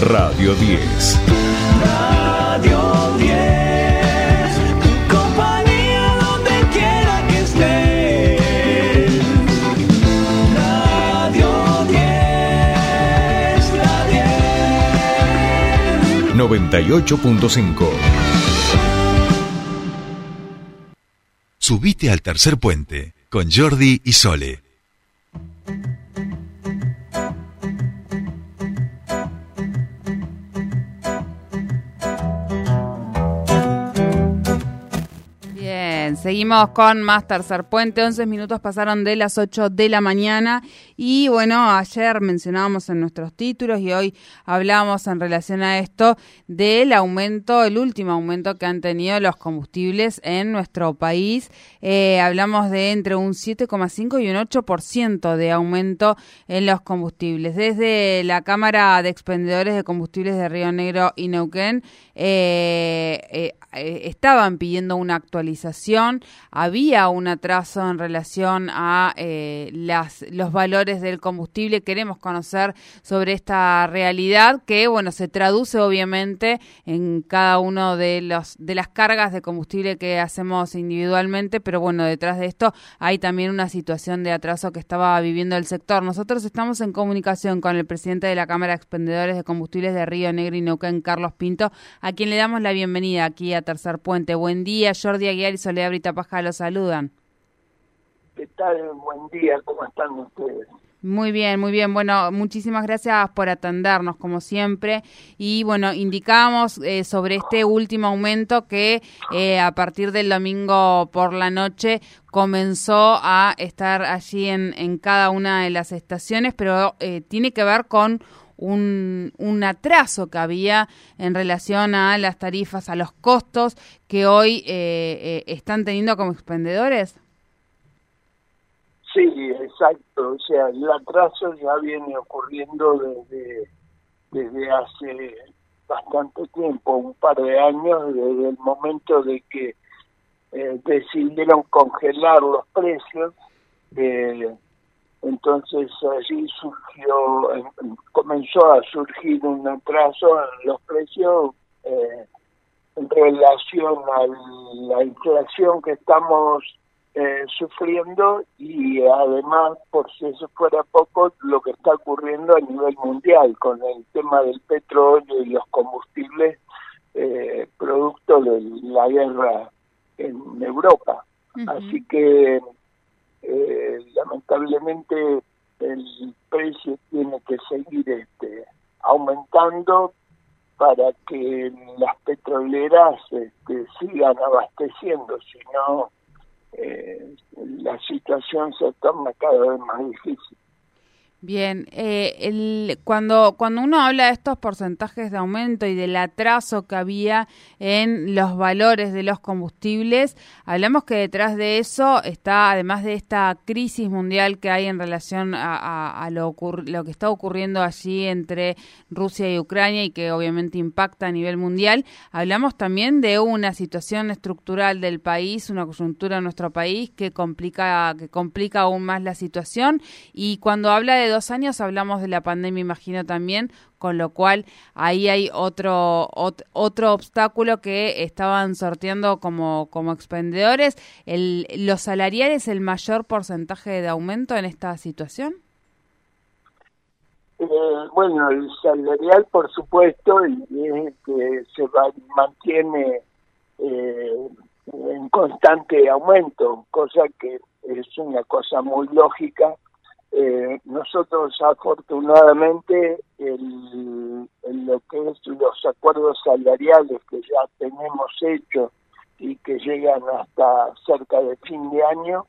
Radio 10. Radio 10. Tu compañía donde quiera que estés. Radio 10. La 10. 98.5. Subite al tercer puente con Jordi y Sole. Seguimos con más Tercer Puente. 11 minutos pasaron de las 8 de la mañana. Y bueno, ayer mencionábamos en nuestros títulos y hoy hablamos en relación a esto del aumento, el último aumento que han tenido los combustibles en nuestro país. Eh, hablamos de entre un 7,5 y un 8% de aumento en los combustibles. Desde la Cámara de Expendedores de Combustibles de Río Negro y Neuquén eh, eh, eh, estaban pidiendo una actualización, había un atraso en relación a los valores del combustible. Queremos conocer sobre esta realidad que, bueno, se traduce obviamente en cada uno de los de las cargas de combustible que hacemos individualmente, pero bueno, detrás de esto hay también una situación de atraso que estaba viviendo el sector. Nosotros estamos en comunicación con el presidente de la Cámara de Expendedores de Combustibles de Río Negro y Neuquén, Carlos Pinto, a quien le damos la bienvenida aquí a Tercer Puente. Buen día, Jordi Aguiar y Soledad Brita Paja los saludan. ¿Qué tal? Buen día, ¿cómo están ustedes? Muy bien, muy bien. Bueno, muchísimas gracias por atendernos, como siempre. Y bueno, indicábamos eh, sobre este último aumento que eh, a partir del domingo por la noche comenzó a estar allí en, en cada una de las estaciones, pero eh, tiene que ver con un, un atraso que había en relación a las tarifas, a los costos que hoy eh, eh, están teniendo como expendedores. Sí, exacto. O sea, el atraso ya viene ocurriendo desde, desde hace bastante tiempo, un par de años, desde el momento de que eh, decidieron congelar los precios. Eh, entonces allí surgió, comenzó a surgir un atraso en los precios eh, en relación a la inflación que estamos eh, sufriendo y además, por si eso fuera poco, lo que está ocurriendo a nivel mundial con el tema del petróleo y los combustibles eh, producto de la guerra en Europa. Así que eh, lamentablemente el precio tiene que seguir este aumentando para que las petroleras este, sigan abasteciendo, si no eh, la situación se torna cada vez más difícil. Bien, eh, el, cuando, cuando uno habla de estos porcentajes de aumento y del atraso que había en los valores de los combustibles, hablamos que detrás de eso está, además de esta crisis mundial que hay en relación a, lo, que está ocurriendo allí entre Rusia y Ucrania y que obviamente impacta a nivel mundial, hablamos también de una situación estructural del país, una coyuntura en nuestro país que complica, que complica aún más la situación. Y cuando habla de dos años hablamos de la pandemia, imagino también, con lo cual ahí hay otro ot, otro obstáculo que estaban sorteando como, como expendedores. El, ¿Los salariales el mayor porcentaje de aumento en esta situación? Eh, bueno, el salarial, por supuesto, y es que se mantiene eh, en constante aumento, cosa que es una cosa muy lógica eh, nosotros afortunadamente el, en lo que es los acuerdos salariales que ya tenemos hechos y que llegan hasta cerca de fin de año,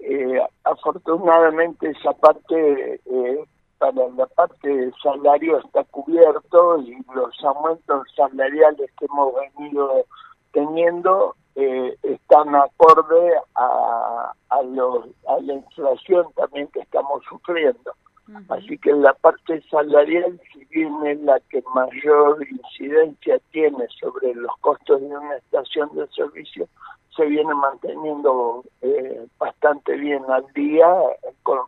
eh, afortunadamente esa parte eh, para la parte de salario está cubierto y los aumentos salariales que hemos venido teniendo eh, están acorde a, a, los, a la inflación también que estamos sufriendo. Uh -huh. Así que la parte salarial, si bien es la que mayor incidencia tiene sobre los costos de una estación de servicio, se viene manteniendo eh, bastante bien al día con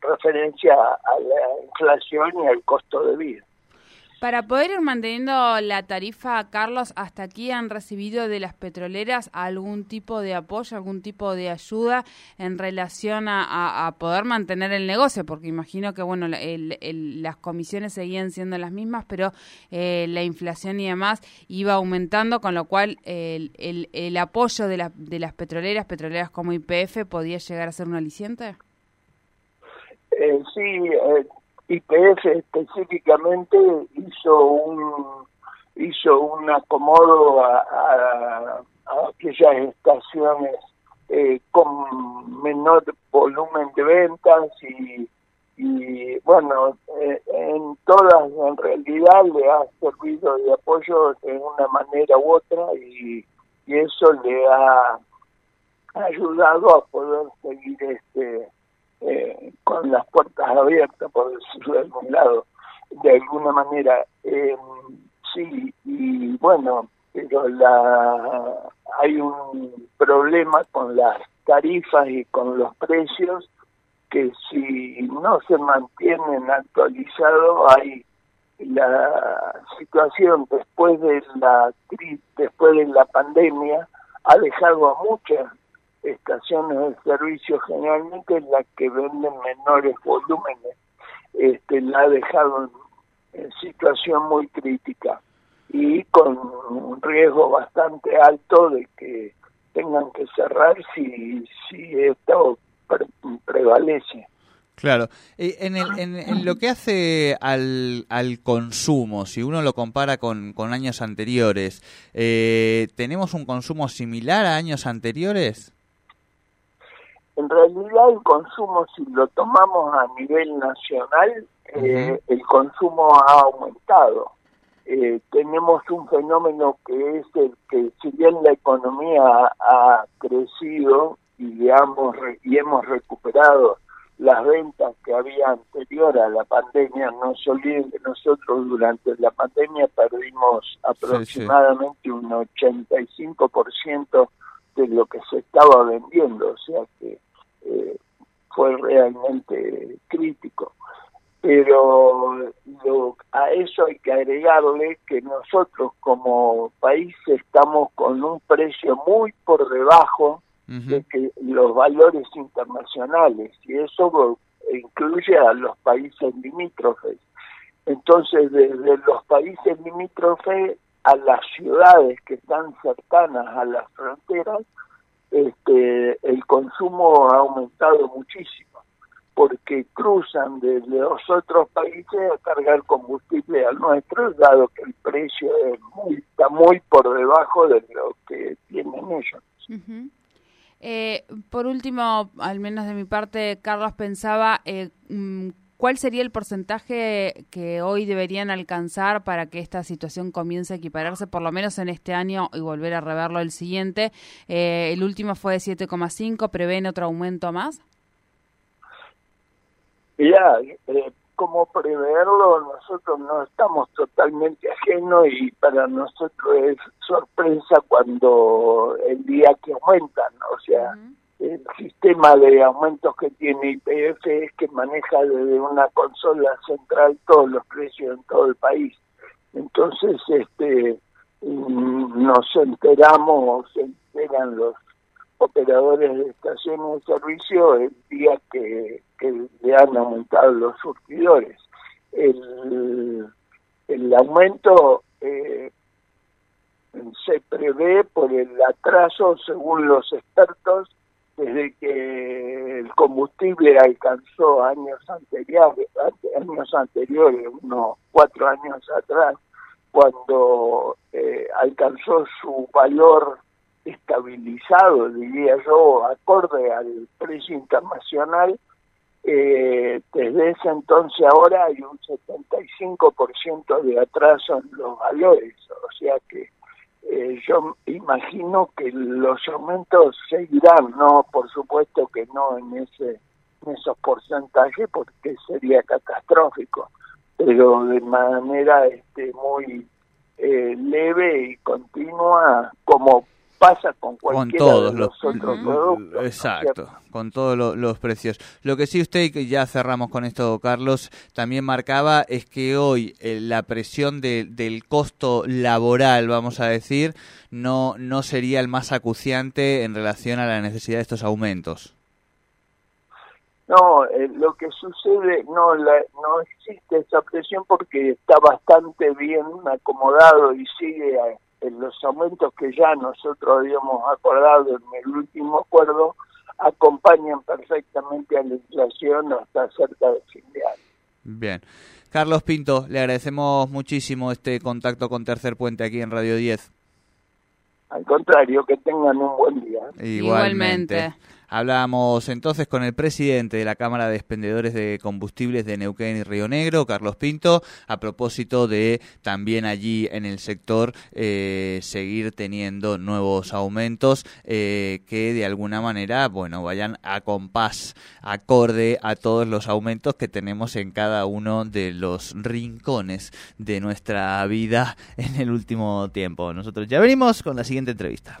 referencia a la inflación y al costo de vida. Para poder ir manteniendo la tarifa, Carlos, hasta aquí han recibido de las petroleras algún tipo de apoyo, algún tipo de ayuda en relación a, poder mantener el negocio, porque imagino que bueno, las comisiones seguían siendo las mismas, pero eh, la inflación y demás iba aumentando, con lo cual el, el, apoyo de, de las petroleras, petroleras como IPF, podía llegar a ser un aliciente. Eh, sí, eh, IPF específicamente hizo un hizo un acomodo a, aquellas estaciones eh, con menor volumen de ventas y, y bueno, eh, en todas en realidad le ha servido de apoyo de una manera u otra y, y eso le ha ayudado a poder seguir este eh, con las puertas abiertas, por decirlo de algún lado, de alguna manera. Eh, sí, y bueno, pero la, hay un problema con las tarifas y con los precios que si no se mantienen actualizados hay la situación después de la después de la pandemia ha dejado a muchas estaciones de servicio generalmente las que venden menores volúmenes este la ha dejado en, situación muy crítica y con un riesgo bastante alto de que tengan que cerrar si si esto prevalece Claro, eh, en, el, en, lo que hace al, al consumo, si uno lo compara con, con años anteriores, eh, ¿tenemos un consumo similar a años anteriores? En realidad el consumo, si lo tomamos a nivel nacional, eh, el consumo ha aumentado. Eh, tenemos un fenómeno que es el que si bien la economía ha, crecido y, hemos, y hemos recuperado las ventas que había anterior a la pandemia, no se olviden que nosotros durante la pandemia perdimos aproximadamente un 85% de lo que se estaba vendiendo, o sea que eh, fue realmente crítico. Pero a eso hay que agregarle que nosotros como país estamos con un precio muy por debajo de que los valores internacionales y eso incluye a los países limítrofes. Entonces, desde los países limítrofes a las ciudades que están cercanas a las fronteras, este, el consumo ha aumentado muchísimo porque cruzan desde los otros países a cargar combustible al nuestro, dado que el precio es muy, está muy por debajo de lo que tienen ellos. eh, por último, al menos de mi parte, Carlos pensaba eh, mm, ¿Cuál sería el porcentaje que hoy deberían alcanzar para que esta situación comience a equipararse, por lo menos en este año, y volver a reverlo el siguiente? Eh, el último fue de 7,5, ¿prevén otro aumento más? Ya, eh, como preverlo, nosotros no estamos totalmente ajenos y para nosotros es sorpresa cuando el día que aumentan, o sea el sistema de aumentos que tiene IPF es que maneja desde una consola central todos los precios en todo el país. Entonces, este nos enteramos, se enteran los operadores de estaciones de servicio el día que, le han aumentado los surtidores. El, el aumento eh, se prevé por el atraso, según los expertos, desde que el combustible alcanzó años anteriores, años anteriores, unos cuatro años atrás, cuando eh, alcanzó su valor estabilizado, diría yo, acorde al precio internacional, eh, desde ese entonces ahora hay un 75% de atraso en los valores, o sea que eh, yo imagino que los aumentos seguirán, no, por supuesto que no en ese en esos porcentajes porque sería catastrófico, pero de manera este muy eh, leve y continua, como pasa con cualquiera todos de los, los, otros lo- productos. ¿no es exacto, con todos lo- los precios. Lo que sí usted, que ya cerramos con esto, Carlos, también marcaba es que hoy eh, la presión de- del costo laboral, vamos a decir, no, no sería el más acuciante en relación a la necesidad de estos aumentos. No, eh, lo que sucede, no, la, no existe esa presión porque está bastante bien acomodado y sigue a- en los aumentos que ya nosotros habíamos acordado en el último acuerdo, acompañan perfectamente a la inflación hasta cerca de fin de año. Bien. Carlos Pinto, le agradecemos muchísimo este contacto con Tercer Puente aquí en Radio 10. Al contrario, que tengan un buen día. Igualmente. Hablamos entonces con el presidente de la Cámara de Expendedores de Combustibles de Neuquén y Río Negro, Carlos Pinto, a propósito de también allí en el sector eh, seguir teniendo nuevos aumentos eh, que de alguna manera, bueno, vayan a compás, acorde a todos los aumentos que tenemos en cada uno de los rincones de nuestra vida en el último tiempo. Nosotros ya venimos con la siguiente entrevista.